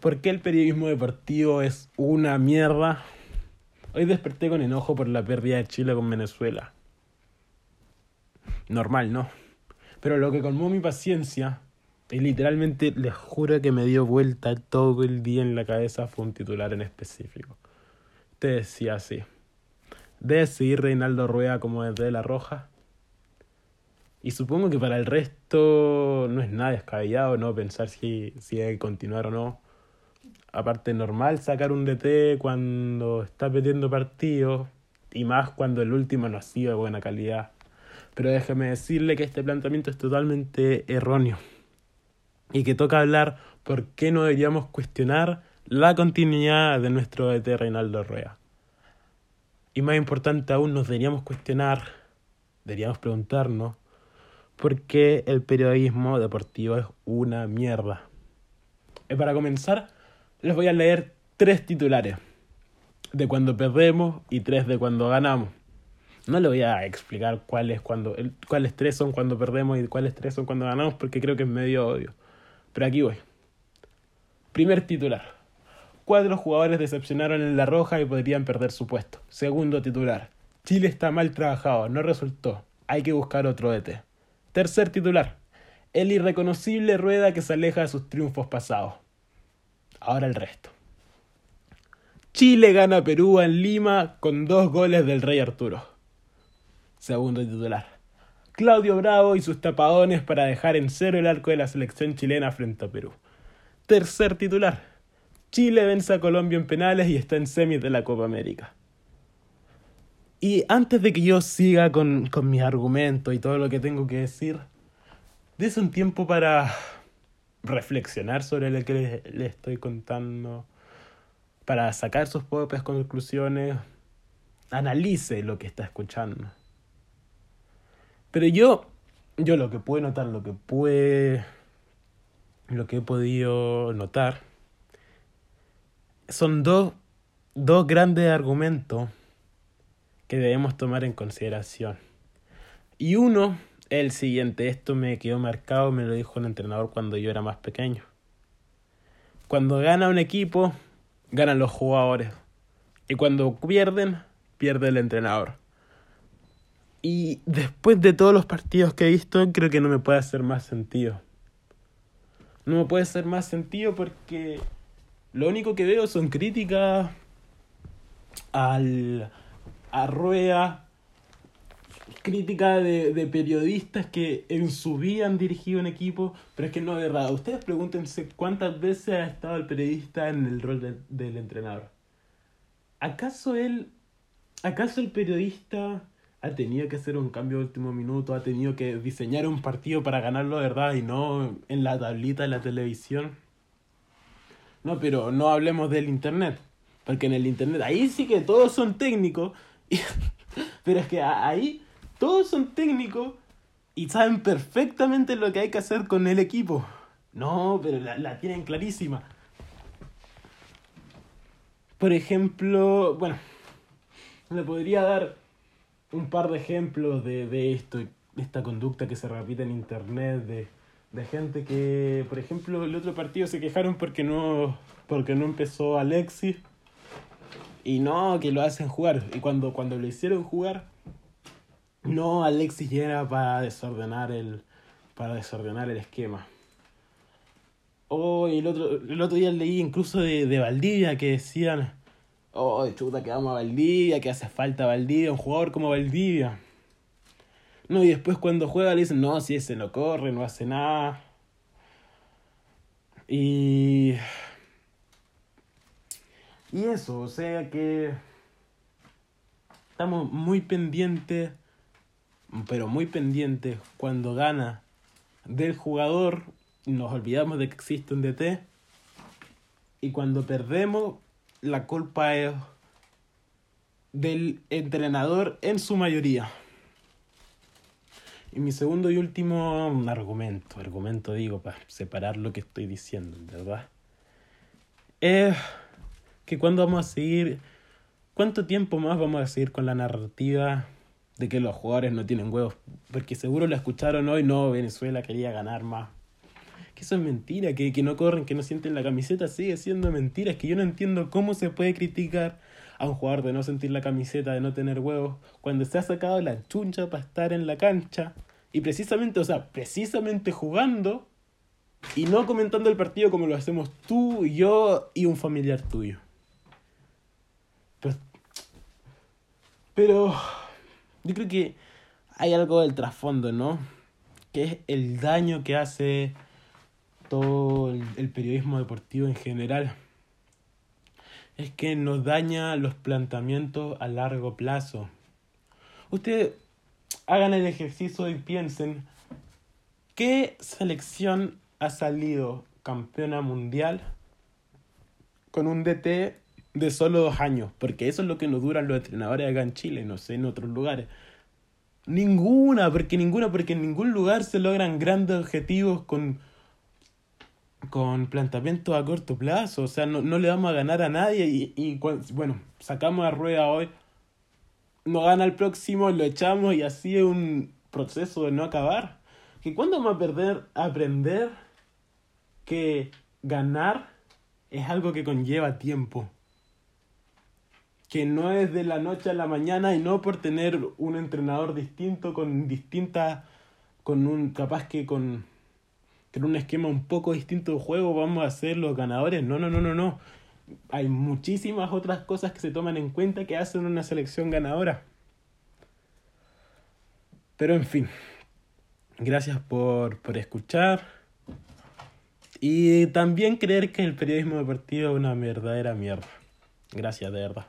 ¿Por qué el periodismo deportivo es una mierda? Hoy desperté con enojo por la pérdida de Chile con Venezuela. Normal, ¿no? Pero lo que colmó mi paciencia, y literalmente les juro que me dio vuelta todo el día en la cabeza, fue un titular en específico. Te decía así. Debe seguir Reinaldo Rueda como desde la roja. Y supongo que para el resto no es nada descabellado no pensar si, si que continuar o no aparte normal sacar un DT cuando está perdiendo partidos y más cuando el último no ha sido de buena calidad. Pero déjeme decirle que este planteamiento es totalmente erróneo y que toca hablar por qué no deberíamos cuestionar la continuidad de nuestro DT Reinaldo Rueda. Y más importante aún, nos deberíamos cuestionar, deberíamos preguntarnos por qué el periodismo deportivo es una mierda. Y para comenzar, les voy a leer tres titulares de cuando perdemos y tres de cuando ganamos. No le voy a explicar cuáles, cuando, cuáles tres son cuando perdemos y cuáles tres son cuando ganamos porque creo que es medio odio. Pero aquí voy. Primer titular. Cuatro jugadores decepcionaron en la roja y podrían perder su puesto. Segundo titular. Chile está mal trabajado, no resultó. Hay que buscar otro DT. Tercer titular. El irreconocible rueda que se aleja de sus triunfos pasados. Ahora el resto. Chile gana a Perú en Lima con dos goles del Rey Arturo. Segundo titular. Claudio Bravo y sus tapadones para dejar en cero el arco de la selección chilena frente a Perú. Tercer titular. Chile vence a Colombia en penales y está en semis de la Copa América. Y antes de que yo siga con, con mis argumentos y todo lo que tengo que decir, des un tiempo para reflexionar sobre lo que le, estoy contando, para sacar sus propias conclusiones, analice lo que está escuchando. Pero yo, yo lo que puedo notar, lo que puede, lo que he podido notar, son dos, dos grandes argumentos que debemos tomar en consideración. Y uno el siguiente, esto me quedó marcado, me lo dijo un entrenador cuando yo era más pequeño. Cuando gana un equipo, ganan los jugadores. Y cuando pierden, pierde el entrenador. Y después de todos los partidos que he visto, creo que no me puede hacer más sentido. No me puede hacer más sentido porque lo único que veo son críticas al a Rueda, crítica de, de, periodistas que en su vida han dirigido un equipo, pero es que no es verdad. Ustedes pregúntense cuántas veces ha estado el periodista en el rol del entrenador. ¿Acaso él, acaso el periodista ha tenido que hacer un cambio de último minuto, ha tenido que diseñar un partido para ganarlo de verdad y no en la tablita de la televisión? No, pero no hablemos del internet, porque en el internet ahí sí que todos son técnicos, pero es que ahí todos son técnicos y saben perfectamente lo que hay que hacer con el equipo. No, pero la, tienen clarísima. Por ejemplo, bueno, le podría dar un par de ejemplos de, de esto, de esta conducta que se repite en internet, de, de gente que, por ejemplo, el otro partido se quejaron porque no, porque no empezó Alexis y no, que lo hacen jugar. Y cuando, cuando lo hicieron jugar, no, Alexis llega para desordenar el, para desordenar el esquema. Oh, el otro, el otro día leí incluso de, de Valdivia que decían, oh, chuta, que vamos a Valdivia, que hace falta Valdivia, un jugador como Valdivia. No, y después cuando juega le dicen, no, si ese no corre, no hace nada. Y... Y eso, o sea que estamos muy pendientes pero muy pendientes cuando gana del jugador, nos olvidamos de que existe un DT. Y cuando perdemos, la culpa es del entrenador en su mayoría. Y mi segundo y último argumento, argumento digo, para separar lo que estoy diciendo, ¿verdad? Es que cuando vamos a seguir, ¿cuánto tiempo más vamos a seguir con la narrativa de que los jugadores no tienen huevos. Porque seguro lo escucharon hoy, no, Venezuela quería ganar más. que eso es mentira, que, que no corren, que no sienten la camiseta, sigue siendo mentira. Es que yo no entiendo cómo se puede criticar a un jugador de no sentir la camiseta, de no tener huevos, cuando se ha sacado la chuncha para estar en la cancha y precisamente, o sea, precisamente jugando y no comentando el partido como lo hacemos tú, yo y un familiar tuyo. Pero, pero yo creo que hay algo del trasfondo, ¿no? Que es el daño que hace todo el, periodismo deportivo en general. Es que nos daña los planteamientos a largo plazo. Ustedes hagan el ejercicio y piensen, ¿qué selección ha salido campeona mundial con un DT de solo dos años? Porque eso es lo que nos duran los entrenadores acá en Chile, no sé, en otros lugares. Ninguna, porque ninguna, porque en ningún lugar se logran grandes objetivos con con planteamientos a corto plazo, o sea, no, no le vamos a ganar a nadie y, y bueno, sacamos a rueda hoy, no gana el próximo, lo echamos y así es un proceso de no acabar. Que cuando vamos a perder, aprender que ganar es algo que conlleva tiempo. Que no es de la noche a la mañana y no por tener un entrenador distinto con distintas, con un, capaz que con en un esquema un poco distinto de juego vamos a ser los ganadores. No, no, no, no, no. Hay muchísimas otras cosas que se toman en cuenta que hacen una selección ganadora. Pero en fin, gracias por, por escuchar. Y también creer que el periodismo deportivo es una verdadera mierda. Gracias, de verdad.